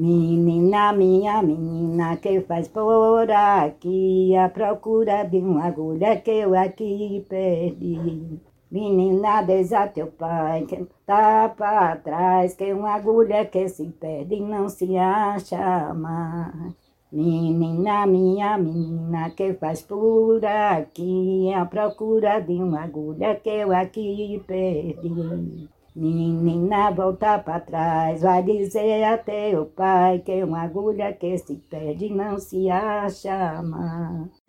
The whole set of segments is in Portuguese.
Menina, minha menina, que faz por aqui a procura de uma agulha que eu aqui perdi. Menina, desa teu pai que tá pra trás, que uma agulha que se perde não se acha mais. Menina, minha menina, que faz por aqui a procura de uma agulha que eu aqui perdi. Menina, volta para trás, vai dizer a teu pai que uma agulha que se perde não se acha mais.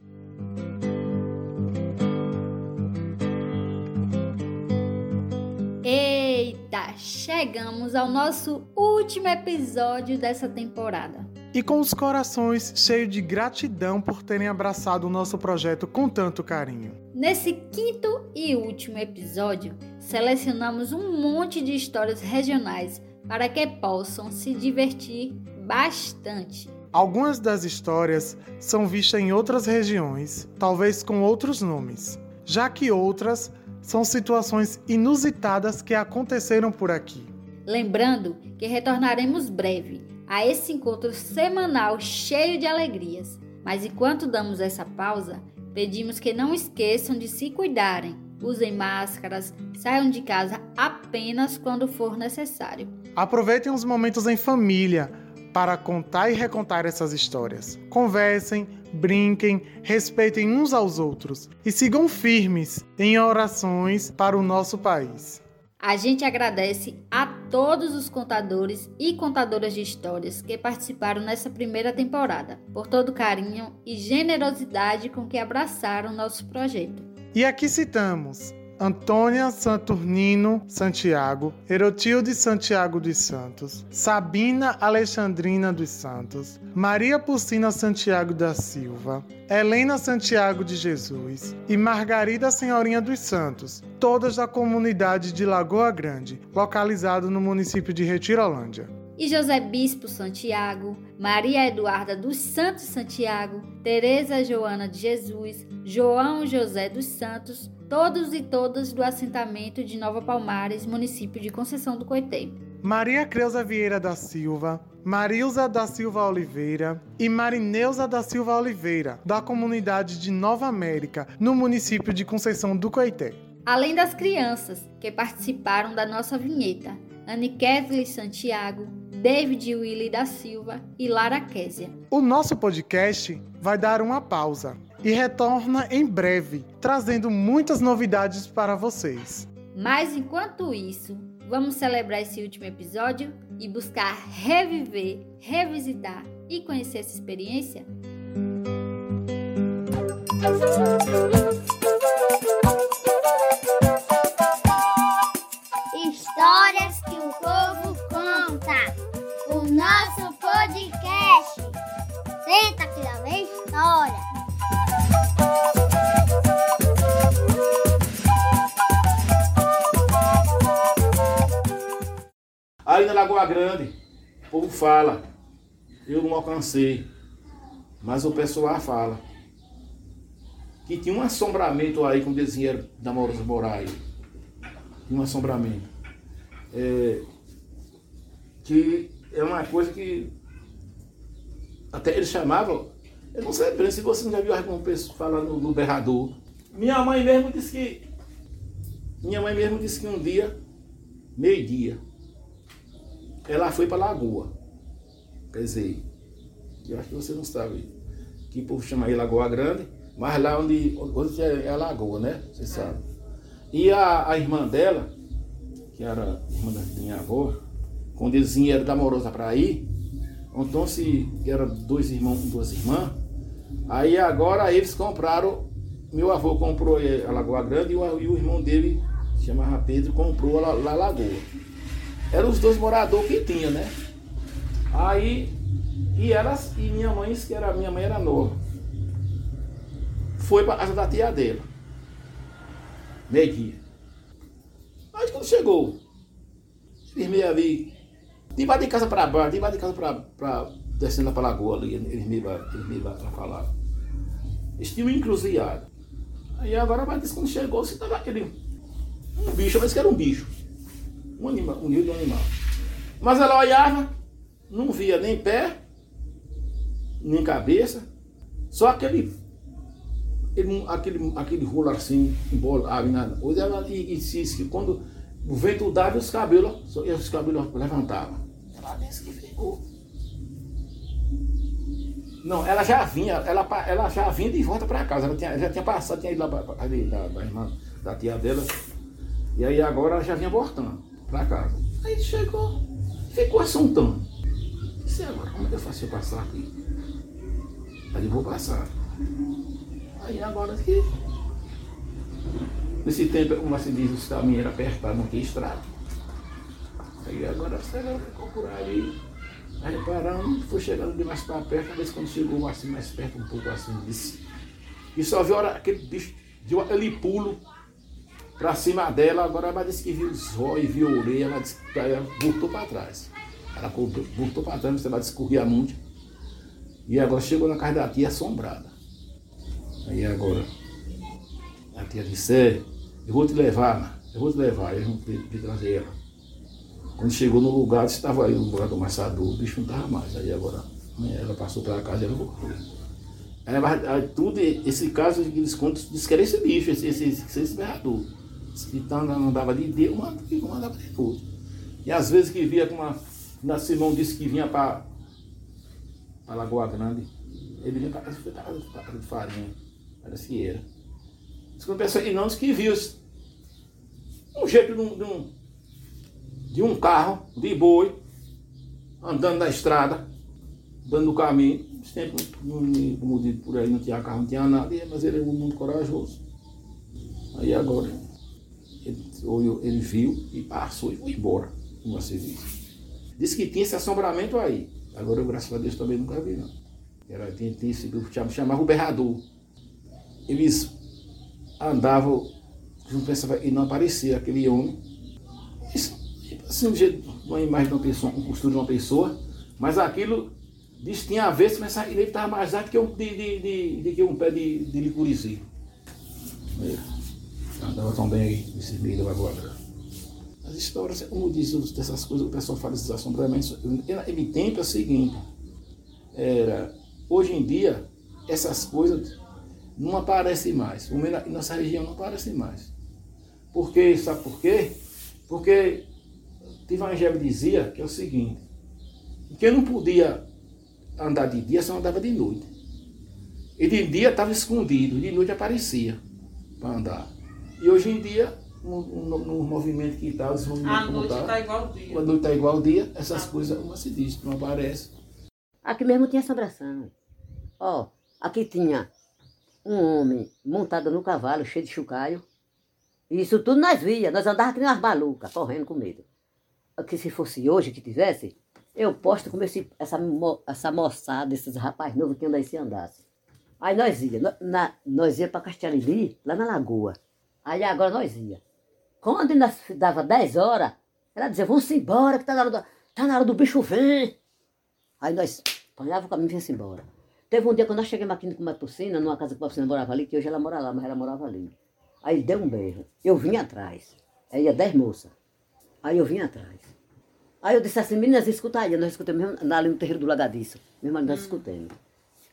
Eita, chegamos ao nosso último episódio dessa temporada. E com os corações cheios de gratidão por terem abraçado o nosso projeto com tanto carinho. Nesse quinto e último episódio, selecionamos um monte de histórias regionais para que possam se divertir bastante. Algumas das histórias são vistas em outras regiões, talvez com outros nomes, já que outras são situações inusitadas que aconteceram por aqui. Lembrando que retornaremos breve a esse encontro semanal cheio de alegrias. Mas enquanto damos essa pausa, pedimos que não esqueçam de se cuidarem, usem máscaras, saiam de casa apenas quando for necessário. Aproveitem os momentos em família para contar e recontar essas histórias. Conversem, brinquem, respeitem uns aos outros e sigam firmes em orações para o nosso país. A gente agradece a todos os contadores e contadoras de histórias que participaram nessa primeira temporada, por todo o carinho e generosidade com que abraçaram nosso projeto. E aqui citamos Antônia Saturnino Santiago, Erotilde Santiago dos Santos, Sabina Alexandrina dos Santos, Maria Pucina Santiago da Silva, Helena Santiago de Jesus e Margarida Senhorinha dos Santos, todas da comunidade de Lagoa Grande, localizado no município de Retirolândia e José Bispo Santiago, Maria Eduarda dos Santos Santiago, Teresa Joana de Jesus, João José dos Santos, todos e todas do assentamento de Nova Palmares, município de Conceição do Coité. Maria Creuza Vieira da Silva, Marilza da Silva Oliveira e Marineuza da Silva Oliveira, da comunidade de Nova América, no município de Conceição do Coité. Além das crianças que participaram da nossa vinheta, Anne Kesley Santiago, David Willy da Silva e Lara Késia. O nosso podcast vai dar uma pausa e retorna em breve, trazendo muitas novidades para vocês. Mas enquanto isso, vamos celebrar esse último episódio e buscar reviver, revisitar e conhecer essa experiência? Grande, o povo fala, eu não alcancei, mas o pessoal fala que tinha um assombramento aí, como dizia da Maurício Moraes. Tinha um assombramento. É, que é uma coisa que até eles chamavam, eu não sei se você já viu algum pessoa falando no berrador. Minha mãe mesmo disse que. Minha mãe mesmo disse que um dia, meio-dia, ela foi para Lagoa. Quer dizer, eu acho que você não sabe. Que o povo chama aí Lagoa Grande, mas lá onde, onde é a Lagoa, né? Você sabe. E a, a irmã dela, que era irmã da minha avó, quando eles vieram da Morosa para ir, então se eram dois irmãos com duas irmãs, aí agora eles compraram, meu avô comprou a Lagoa Grande e o, e o irmão dele, chamava Pedro, comprou a, a Lagoa. Eram os dois moradores que tinha, né? Aí, e elas, e minha mãe, que era, minha mãe era nova, foi para casa da tia dela, meio dia. Aí quando chegou, eles meio ali, de de casa para baixo, de de casa para descendo para a lagoa ali, eles meio, eles para falar. Eles tinham encruzilhado. Aí agora, mas quando chegou, você estava aquele, um bicho, mas que era um bicho um animal, rio de um animal. Mas ela olhava, não via nem pé, nem cabeça, só aquele, ele, aquele, aquele rolo assim, embolado, hoje ela e, disse que quando o vento dava os cabelos, os cabelos levantavam. Ela disse que ficou. Não, ela já vinha, ela, ela já vinha de volta para casa. Ela tinha, já tinha passado, tinha ido lá para da, da irmã, da tia dela. E aí agora ela já vinha voltando para casa. Aí chegou, ficou assuntando. Disse, agora, como é que eu faço para passar aqui? Aí eu vou passar. Aí agora aqui. Nesse tempo, como se diz, os caminhos eram apertados, não tinha estrada. Aí agora você ficou por aí. Aí paramos, foi chegando de mais para perto, talvez quando chegou assim mais perto, um pouco assim, disse. E só viu hora, aquele bicho, deu aquele pulo para cima dela, agora ela disse que viu os olhos, viu a orelha, ela, disse, ela voltou para trás. Ela voltou para trás, ela discorria muito. E agora chegou na casa da tia assombrada. Aí agora, a tia disse, é, eu vou te levar, eu vou te levar, eu vou te trazer ela. Quando chegou no lugar, estava aí no lugar do amassador, o bicho não estava mais. Aí agora ela passou pela casa e ela voltou. Aí, tudo esse caso que eles contam, diz que era esse bicho, esse, esse, esse, esse berrador. Que andava de dia, uma andava de noite. E às vezes que via com uma. Na Simão disse que vinha para a Lagoa Grande. Ele vinha para casa de farinha. Parece que era. Diz que uma pessoa que não, disse que viu um jeito de um, de um de um carro de boi andando na estrada, dando o caminho. Sempre como dito por aí, não tinha carro, não tinha nada, mas ele é um muito corajoso. Aí agora ele, ele viu e passou e foi embora, como você disse. Disse que tinha esse assombramento aí. Agora eu, graças a Deus, também nunca vi, não. Era, tinha, tinha esse grupo chamava o berrador. Eles andavam, não pensava, e não aparecia aquele homem. Isso assim, um jeito, uma imagem de uma pessoa, um costura de uma pessoa, mas aquilo diz tinha a ver, mas ele estava mais alto que um, de, de, de, de, que um pé de, de licurizinho. Andava tão bem aí, nesse meio da Lagoa As histórias, como diz dessas coisas, o pessoal fala desses assombramentos. Ele tempo é o seguinte, era, hoje em dia, essas coisas não aparecem mais. O menos nossa região não aparece mais. Por quê? Sabe por quê? Porque o Evangelho dizia que é o seguinte, que não podia andar de dia, só andava de noite. E de dia estava escondido, de noite aparecia para andar. E hoje em dia, no, no, no movimento que está, os movimentos A noite está tá igual ao dia. A noite está igual ao dia, essas ah. coisas, como se diz, não aparece. Aqui mesmo tinha assombração. Ó, aqui tinha um homem montado no cavalo, cheio de chucaio. Isso tudo nós via, nós andávamos aqui nas malucas, correndo com medo que se fosse hoje que tivesse, eu posto como esse, essa, essa moçada, esses rapazes novos que andam aí se andasse. Aí nós ia, na, nós ia para Castelili, lá na lagoa. Aí agora nós ia. Quando nós dava 10 horas, ela dizia, vamos embora, que tá na hora do, tá na hora do bicho vir. Aí nós apanhava o caminho e vinha embora. Teve um dia quando nós chegamos aqui com uma Patrocina, numa casa que a Patrocina morava ali, que hoje ela mora lá, mas ela morava ali. Aí ele deu um beijo. Eu vim atrás. Aí ia 10 moças. Aí eu vim atrás. Aí eu disse assim, meninas, escuta aí. Nós escutamos mesmo ali no terreiro do Lagadiço. Mesmo ali nós hum. escutamos.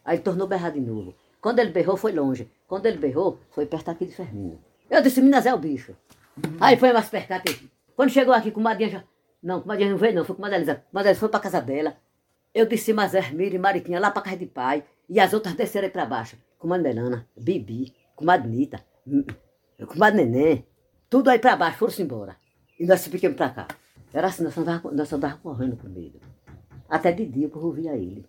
Aí ele tornou berrar de novo. Quando ele berrou, foi longe. Quando ele berrou, foi perto aqui de Fermina. Eu disse, meninas, é o bicho. Uhum. Aí foi mais aqui. Quando chegou aqui, com Madinha já... Não, com Madinha não veio não, foi com Madelisa. Madelisa foi pra casa dela. Eu disse, mas Hermília e Mariquinha lá pra casa de pai. E as outras desceram aí pra baixo. Com Madelana, Bibi, com Madnita, hum, hum, com Madneném. Tudo aí pra baixo, foram-se embora. E nós ficamos pra cá. Era assim, nós andávamos, nós andávamos correndo com medo. Até de dia eu via ele.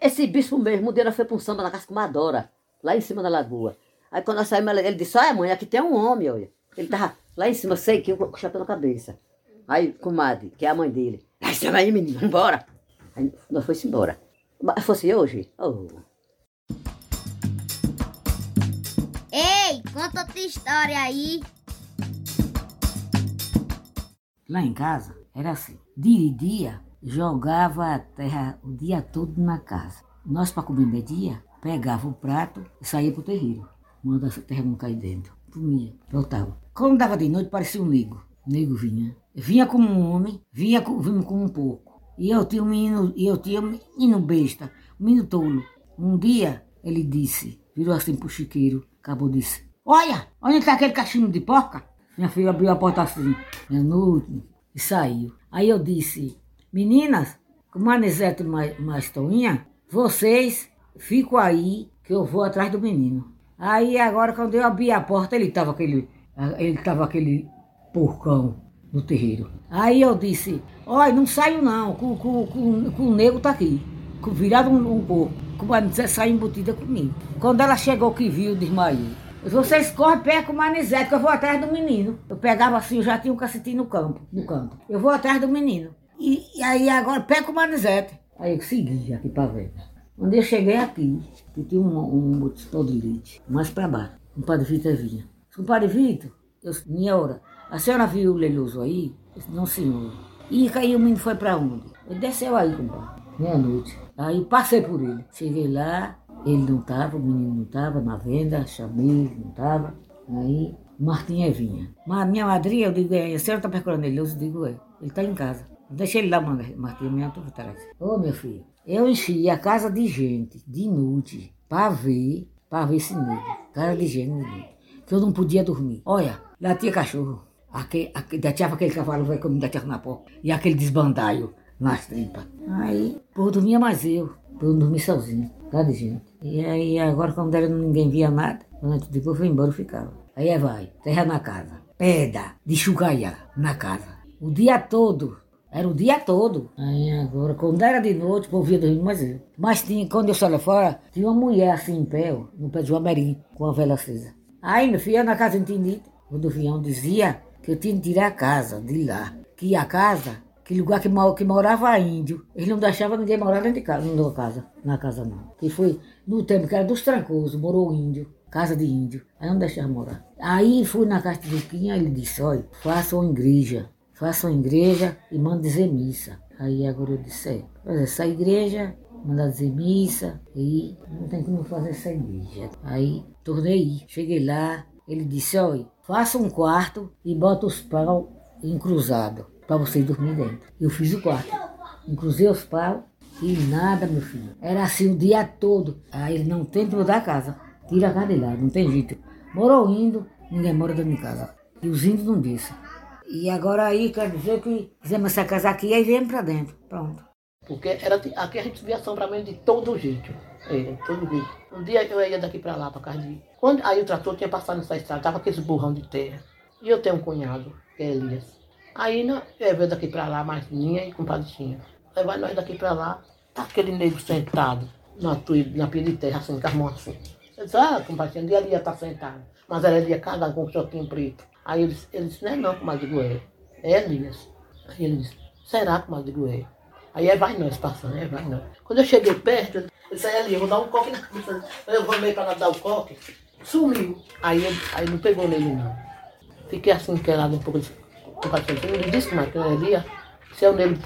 Esse bispo mesmo, um dia nós foi para um samba na casa com Madora, lá em cima da lagoa. Aí quando nós saímos, ele disse, olha mãe, aqui tem um homem, olha. Ele tava lá em cima, sei que com o chapéu na cabeça. Aí, comadre, que é a mãe dele. Aí, chama aí, menino, vambora. Aí nós fomos embora. Mas fosse hoje? Oh. Ei, conta outra história aí. Lá em casa era assim. Dia e dia jogava a terra o dia todo na casa. Nós, para comer meio-dia, pegava o prato e saía para o terreiro. Manda a terra não cair dentro. Comia, voltava. Quando dava de noite, parecia um nego. O nego vinha. Vinha como um homem, vinha, vinha como um porco. E eu tinha um menino, e eu tinha um menino besta, um menino tolo. Um dia ele disse, virou assim pro chiqueiro, acabou disse, olha, onde está aquele cachimbo de porca? Minha filha abriu a porta assim, noite, e saiu. Aí eu disse, meninas, com Manizete mais, mais Toinha, vocês ficam aí que eu vou atrás do menino. Aí agora quando eu abri a porta, ele tava aquele, ele tava aquele porcão no terreiro. Aí eu disse, olha, não saio não, com, com, com, com o nego tá aqui, com, virado um, um porco, com a saiu embutida comigo. Quando ela chegou que viu, desmaiou. Vocês correm perto o Manizete, que eu vou atrás do menino. Eu pegava assim, eu já tinha um cacetinho no campo, no campo. Eu vou atrás do menino. E, e aí agora pega o Manizete. Aí eu segui aqui pra ver. Quando eu cheguei aqui, que tinha um, um motor de leite, mais pra baixo, o padre Vitor vinha. O padre Vitor, eu, minha hora, a senhora viu o Leluso aí? Eu disse, não, senhor. E caiu o menino foi pra onde? Ele desceu aí, compadre, meia-noite. Aí passei por ele. Cheguei lá, ele não estava, o menino não estava na venda, chamei, não estava. Aí Martinha vinha. Mas minha madrinha, eu digo, é, a senhora está procurando ele? Eu digo, é, ele está em casa. Deixa ele lá, Martinha, minha tu atrás. Ô, meu filho, eu enchi a casa de gente, de noite, para ver, para ver esse nego. Casa de gente, de noite. Que eu não podia dormir. Olha, lá tinha cachorro. Aquele, aquele, tinha aquele cavalo vai comigo da na porta. E aquele desbandaio nas tripas. Aí, pô, dormia mais eu. Eu dormi sozinho. Casa de gente. E aí, agora, quando era, ninguém via nada, quando depois foi embora, eu ficava. Aí vai, terra na casa. Pedra de chugaia na casa. O dia todo. Era o dia todo. Aí agora, quando era de noite, o povo via dormir mais eu. Mas tinha, quando eu saí lá fora, tinha uma mulher assim em pé, ó, no pé de uma com a vela acesa. Aí, meu filho, na casa entendida, o do Vião dizia que eu tinha que tirar a casa de lá. Que a casa, que lugar que, que morava índio, eles não deixavam ninguém morar dentro de casa, na casa, na casa não. Que foi no tempo que era dos trancosos, morou índio, casa de índio. Aí não deixavam morar. Aí fui na casa de Luquinha, ele disse, olha, faça uma igreja, faça uma igreja e manda dizer missa. Aí agora eu disse, é, essa igreja, manda dizer missa, e não tem como fazer essa igreja. Aí tornei, cheguei lá, ele disse, olha, faça um quarto e bota os pau encruzados para você dormir dentro. Eu fiz o quarto, encruzei os pau e nada, meu filho. Era assim o dia todo. Aí ele não tem que mudar a casa. Tira a casa de lá, não tem jeito. Morou indo, ninguém mora dentro de casa. E os índios não disse. E agora aí quer dizer que fizemos essa casa aqui e aí viemos para dentro. Pronto. Porque era, aqui a gente via assombramento de todo jeito. É, todo jeito. Um dia eu ia daqui para lá, para casa de. Quando, aí o trator tinha passado nessa estrada, tava aqueles burrão de terra. E eu tenho um cunhado, que é Elias. Aí né, eu veio daqui para lá, mais minha e compadrezinha. Aí vai nós daqui para lá, tá aquele negro sentado na, na pia de terra, assim, com as mãos assim. Eu disse, ah, compadrezinha, dia a dia tá sentado. Mas era dia casado com um choquinho preto. Aí ele, ele disse, não é não, comadre é. É Elias. Aí ele disse, será, comadre é? Aí é vai nós passando, é vai nós. Quando eu cheguei perto, eu disse, é ali, eu vou dar um coque na cabeça. Eu vou meio para dar o coque. Sumiu. Aí, aí não pegou nele não. Fiquei assim, querado um pouco de. Ele disse, mas que não é Elias, se o nele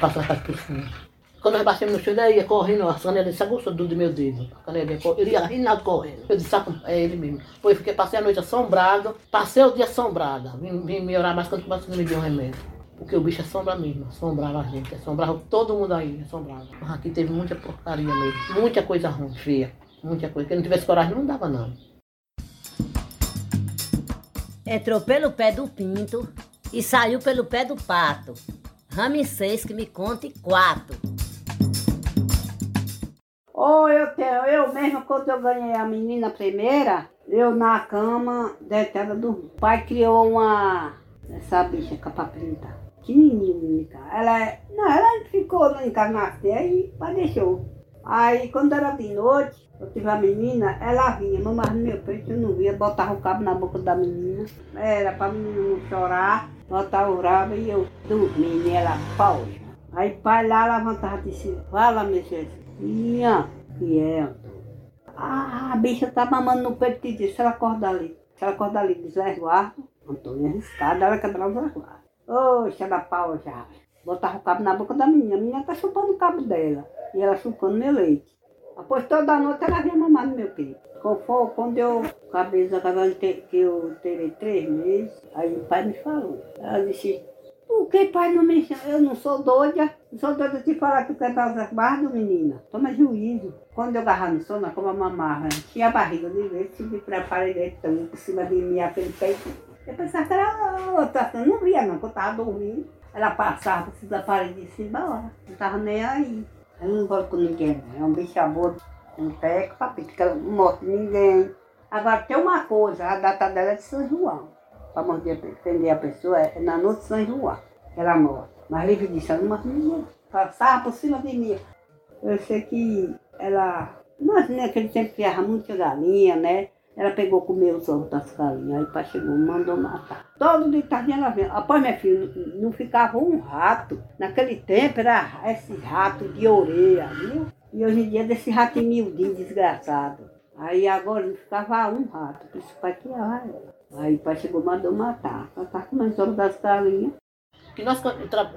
passando a casa por cima. Quando nós baixamos no chão, ele ia correndo, a canelinha se aguçou do meu dedo. A canelinha, ele ia rinado correndo. Eu disse, sabe, é ele mesmo. Foi, fiquei, passei a noite assombrado, passei o dia assombrado. Vim, vim me orar mais quando começou a me deu um remédio. Porque o bicho assombra mesmo, assombrava a gente, assombrava todo mundo aí, assombrava. Mas aqui teve muita porcaria mesmo, muita coisa ruim, feia, muita coisa. Quem não tivesse coragem não dava não. Entrou pelo pé do pinto e saiu pelo pé do pato. Ramsês que me conte quatro. Ou eu tenho, eu mesma, quando eu ganhei a menina primeira, eu na cama, deitada do pai criou uma, essa bicha capapinta pequenininho, ela, é, não, ela ficou no encarnação e deixou. Aí quando era de noite, eu tive a menina, ela vinha, mamava no meu peito, eu não via, botava o cabo na boca da menina, era pra menina não chorar, botava o rabo e eu dormindo, e ela, pausa. Aí pai lá levantava e disse, fala, minha minha fiel. Ah, a bicha tá mamando no peito e disse, ela acorda ali. Se ela acorda ali, diz, resguardo, Antônio arriscado, ela quebrava o resguardo. Oxe, ela pau já. Botava o cabo na boca da menina. A menina tá chupando o cabo dela. E ela chupando meu leite. Após toda noite ela vinha mamar no meu peito. Quando, quando eu acabei de que eu terei três meses, aí o pai me falou. Ela disse, Porque pai não me chama, eu não sou doida. Não sou doida de falar que tu quer dar as barras, menina. Toma juízo. Quando eu agarrava no sono, como a mamava, tinha a barriga de leite, se me preparei tão por cima de mim, aquele peito. Eu pensava que era outra, eu não via não, que eu tava dormindo. Ela passava por cima da parede e disse, embora. Não tava nem aí. Eu não gosto com ninguém, não. É um bicho amor, um teco, papito, que ela não mostra ninguém. Agora tem uma coisa, a data dela é de São João. Para defender a pessoa é na noite de João. Ela morre. Mas livre disso, ela não. Passava por cima de mim. Eu sei que ela. Mas naquele tempo criava muita galinha, né? Ela pegou, comeu os ovos das galinhas, aí o pai chegou, mandou matar. Todo dia tardinha ela vinha. Após, minha filha, não, ficava um rato. Naquele tempo era esse rato de orelha, viu? E hoje em dia desse rato miudinho, desgraçado. Aí agora não ficava um rato, por isso pai criava ela. Aí o pai chegou, mandou matar. Ela tá comendo os ovos das galinhas. Que nós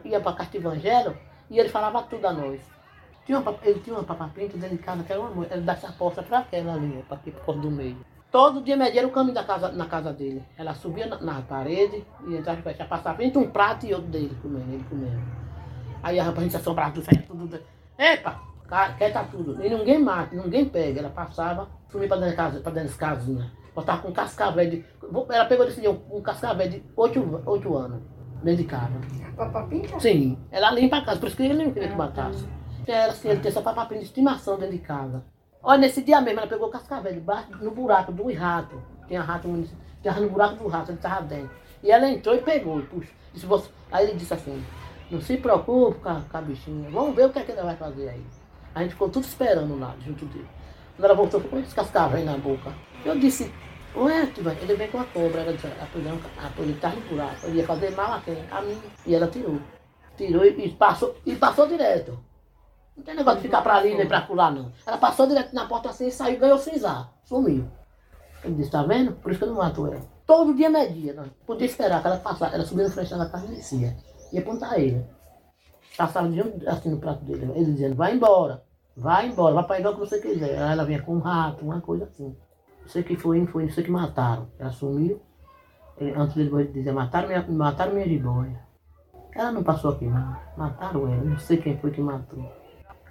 ia para Casta Evangelho e ele falava tudo a nós. Tinha uma, ele tinha uma papapinta dentro de casa, que era uma ele dava essa porta para aquela ali, para aqui por do meio. Todo dia media era o caminho da casa, na casa dele. Ela subia na, na parede e entrava e já passava entre um prato e outro dele comendo, ele comendo. Aí a gente assombrava tudo, saia tudo. Epa, quieta tudo. E ninguém mata, ninguém pega. Ela passava, sumia para dentro, casa, dentro das casinhas. Botava com um cascavel de. Ela pegou desse dia um, cascavel de oito, oito anos dentro de casa. Papapinha? Sim, ela limpa a casa, por isso que ele não queria que matasse. Era assim, ele tem essa papapinha de estimação dentro de casa. Olha, nesse dia mesmo, ela pegou o cascavel debaixo, no buraco do rato. Tinha rato, tinha no buraco do rato, ele estava dentro. E ela entrou e pegou, e puxa. Disse, "Você-" Aí ele disse assim, não se preocupe com a, com a bichinha, vamos ver o que é que ela vai fazer aí. A gente ficou tudo esperando lá, junto dele. Quando ela voltou, ficou com esse cascavel na boca. Eu disse, Ué, tu vai- ele vem com a cobra, ela disse, a polhão, a polhão tá no buraco, ele ia fazer mal a quem? A mim. E ela tirou. Tirou e, e passou, e passou direto. Não tem negócio de ficar pra ali nem pra pular, não. Ela passou direto na porta assim, saiu, ganhou cinzar, sumiu. Ele disse, tá vendo? Por isso que eu não mato ela. Todo dia media, não. Podia esperar que ela passasse. Ela subia na frente da casa e descia. Ia apontar ele. Passava de um- assim no prato dele. Ele dizendo, vai embora. Vai embora, vai pra igual que você quiser. Aí ela vinha com um rato, uma coisa assim. Não sei que foi, não foi, não sei que mataram. Ela sumiu. Ele, antes dele dizer, mataram minha, mataram minha jiboia. Ela não passou aqui, não. Mataram ela. Não sei quem foi que matou.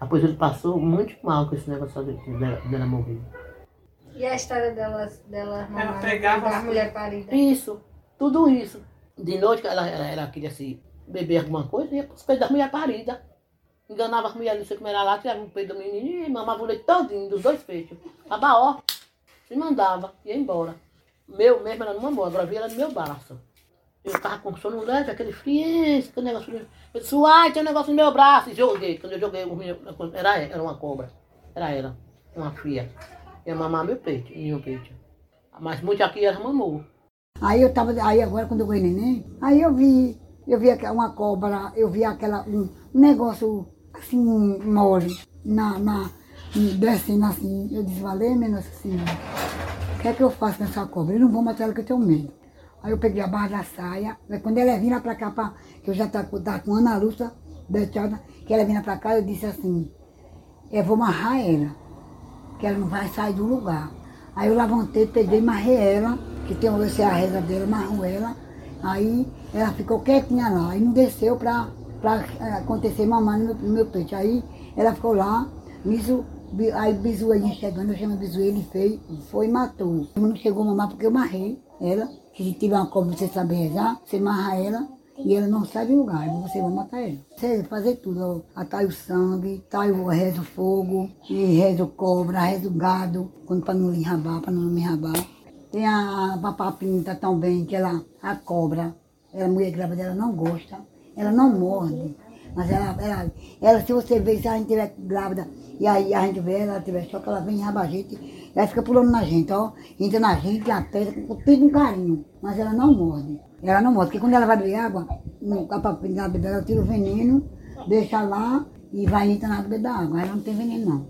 Depois ele passou muito mal com esse negócio de- dela, dela morrer. E a história delas, dela Ela pegava a as- mulher parida? Isso, tudo isso. De noite ela, ela, ela queria se beber alguma coisa, ia para os peitos das mulheres paridas. Enganava as mulheres, não sei como era lá, tirava o peito do menino e mamava o leite todinho, dos dois peitos. Abaó, se mandava, ia embora. Meu mesmo, ela não mamou, agora via ela no meu braço. Eu tava com sono leve, aquele frio, aquele negócio. Eu disse, uai, tem um negócio no meu braço. E joguei. Quando eu joguei, era, era uma cobra. Era ela, uma fria. Ia mamar meu peito, meu peito. Mas muito aqui ela mamou. Aí eu tava, aí agora quando eu ganhei neném, aí eu vi, eu vi uma cobra, eu vi aquela, um negócio assim, mole, na, na, descendo assim. Eu disse, valeu, Nossa Senhora, o que é que eu faço com essa cobra? Eu não vou matar ela que eu tenho medo. Aí eu peguei a barra da saia, aí quando ela vinha pra cá, pra, que eu já tava, tava com Ana Lúcia, deixada, que ela vinha pra cá, eu disse assim, eu vou amarrar ela que ela não vai sair do lugar. Aí eu levantei, peguei, marrei ela, que tem eu sei a reza dela, marrou ela. Aí ela ficou quietinha lá, e não desceu pra, pra eh, acontecer mamar no meu, no meu peito. Aí ela ficou lá, nisso, aí o bizuelinho chegando, eu chamo bizuelo, ele fez, foi e matou. Não chegou a mamar porque eu marrei ela, se tiver uma cobra você sabe rezar, você marra ela, e ela não sai do lugar, você vai matar ela. Você fazer tudo, atai o sangue, atai o reza o fogo, e reza o cobra, reza o gado, quando para não lhe rabar, para não me rabar. Tem a papapinta também, que ela, a cobra, ela, mulher grávida, ela não gosta, ela não morde. Mas ela, ela, ela, se você vê, se gente estiver grávida e aí a gente vê ela, tiver choque, ela vem e raba a gente, ela fica pulando na gente, ó. Entra na gente, aperta, com tudo com carinho. Mas ela não morde. Ela não morde, porque quando ela vai beber água, no papapinha beber, ela tira o veneno, deixa lá e vai entrar na água beber água. Ela não tem veneno, não.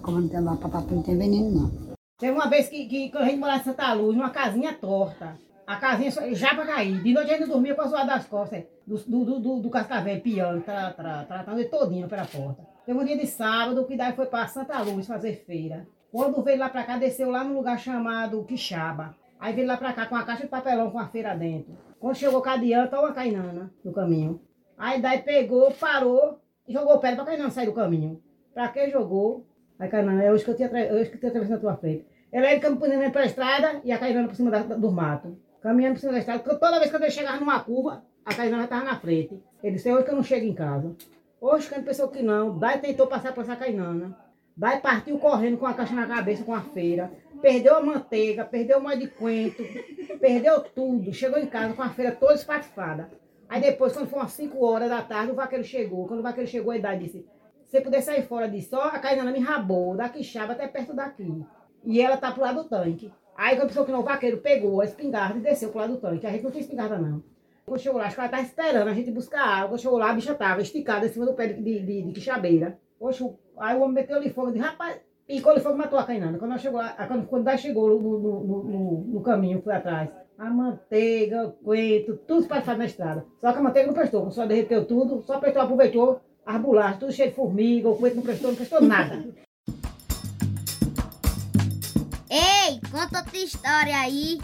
Como não tem, a papapinha não tem veneno, não. Teve uma vez que, que, que a gente morava em Santa Luz, numa casinha torta. A casinha já pra cair. De noite a gente dormia com a das costas, do, do, do, do, do cascavel, piando, tra, tra, tratando ele todinho pela porta. Teve um dia de sábado que daí foi pra Santa Luz fazer feira. Quando veio lá pra cá, desceu lá num lugar chamado Quixaba. Aí veio lá pra cá com a caixa de papelão com a feira dentro. Quando chegou cá adiante, estava uma cainana no caminho. Aí daí pegou, parou e jogou pedra para cainana sair do caminho. Pra que jogou? Aí cainana, é hoje que eu tinha, é hoje que eu tinha atravessado na tua frente. Ela ia caminhando pela estrada e a cainana por cima da, do mato. Caminhando por cima da estrada. Toda vez que eu chegava numa curva, a cainana estava na frente. Ele disse, é hoje que eu não chego em casa. Hoje, quando pensou que não, daí tentou passar por essa cainana. Daí partiu correndo com a caixa na cabeça, com a feira. Perdeu a manteiga, perdeu o molho de coentro, perdeu tudo. Chegou em casa com a feira toda espatifada. Aí depois, quando umas 5 horas da tarde, o vaqueiro chegou. Quando o vaqueiro chegou, ele disse, se puder sair fora disso, só a cainana me rabou, da quixaba até perto daqui. E ela tá pro lado do tanque. Aí quando pensou que não, vaqueiro pegou a espingarda e desceu pro lado do tanque. A gente não tinha espingarda, não. Quando chegou lá, acho que ela tava esperando a gente buscar água. Quando chegou lá, a bicha tava esticada em cima do pé de, de, de, de quixabeira. Aí o homem meteu ali fogo. Disse, rapaz, picou ali fogo e matou a cainana. Quando ela chegou lá, quando, quando ela chegou no, no, no, no, caminho, foi atrás. A manteiga, o coentro, tudo fazer na estrada. Só que a manteiga não prestou, só derreteu tudo, só prestou, aproveitou as bolachas, tudo cheio de formiga, o coentro não prestou, não prestou nada. Ei, conta outra história aí.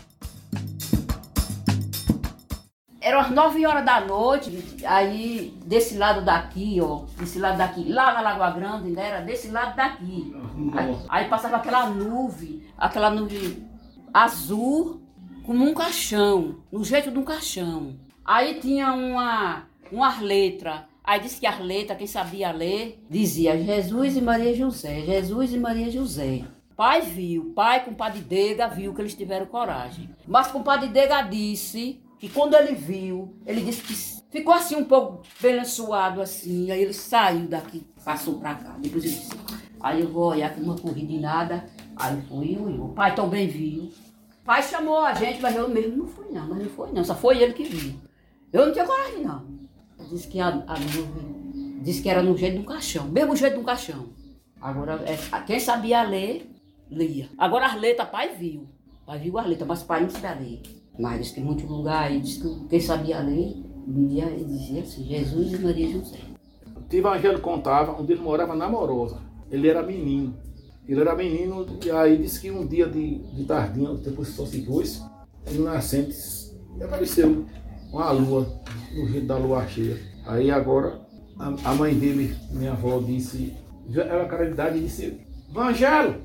Eram as 9 horas da noite, aí desse lado daqui, ó, desse lado daqui, lá na Lagoa Grande, né, era desse lado daqui. Aí, aí, passava aquela nuvem, aquela nuvem azul, como um caixão, no jeito de um caixão. Aí tinha uma, umas letras, aí disse que as letras, quem sabia ler, dizia Jesus e Maria José, Jesus e Maria José. Pai viu, pai com o padre Dega viu que eles tiveram coragem. Mas com o padre Dega disse que quando ele viu, ele disse que ficou assim um pouco suado assim, aí ele saiu daqui, passou pra cá. Depois ele disse, aí eu vou olhar que uma corrida de nada. Aí fui eu, eu. O pai também viu. O pai chamou a gente, mas eu mesmo não fui não, mas não foi não, só foi ele que viu. Eu não tinha coragem não. Disse que a, a nuvem, disse que era no jeito de um caixão, mesmo jeito de um caixão. Agora, é, quem sabia ler, lia. Agora as letras, pai viu. Pai viu as letras, mas pai não sabia ler. Mas diz que em muitos lugares, diz que quem sabia ler, e dizia assim, Jesus e Maria José. O evangelho contava onde ele morava na Morosa. Ele era menino. Ele era menino, e aí disse que um dia de, de tardinha, depois só se pôs, ele nascente, apareceu uma lua, no jeito da lua cheia. Aí agora, a, a mãe dele, minha avó, disse, era caridade, disse, Evangelho,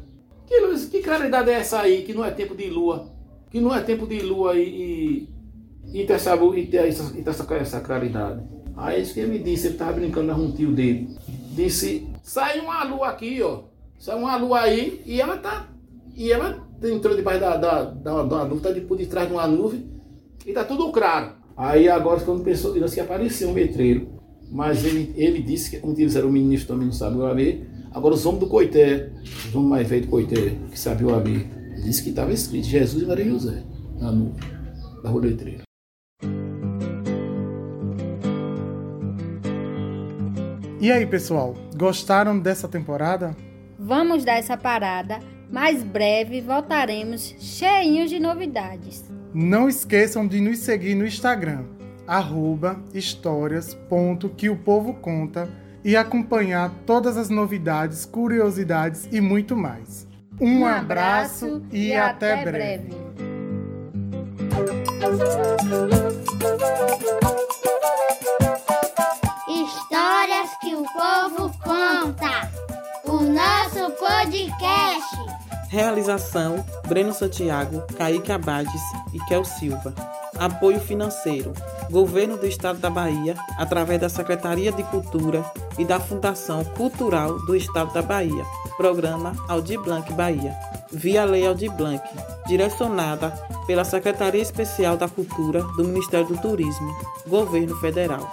que, luz, que claridade é essa aí, que não é tempo de lua? Que não é tempo de lua e, e, e ter, essa, e ter essa, e essa, essa claridade. Aí isso que ele me disse, ele estava brincando com um tio dele. Disse, sai uma lua aqui, ó. Sai uma lua aí e ela tá. E ela entrou debaixo da, da, da, da nuvem, tá de, por detrás de uma nuvem e tá tudo claro. Aí agora quando pensou, disse que apareceu um letreiro. Mas ele, ele disse que, como eles eram ministros também não sabiam ler, Agora os homens do Coité, os homens mais velhos do Coité, que sabiam abrir, disse que estava escrito Jesus e Maria José, na nuvem, da roletreira. E aí, pessoal, gostaram dessa temporada? Vamos dar essa parada, mas breve voltaremos cheinhos de novidades. Não esqueçam de nos seguir no Instagram, arroba histórias.queopovoconta.com e acompanhar todas as novidades, curiosidades e muito mais. Um, um abraço, abraço, e, e até, até, breve. breve. Histórias que o povo conta. O nosso podcast. Realização: Breno Santiago, Kaique Abades e Kel Silva. Apoio financeiro: Governo do Estado da Bahia, através da Secretaria de Cultura e da Fundação Cultural do Estado da Bahia. Programa Aldir Blanc Bahia. Via Lei Aldir Blanc, direcionada pela Secretaria Especial da Cultura do Ministério do Turismo, Governo Federal.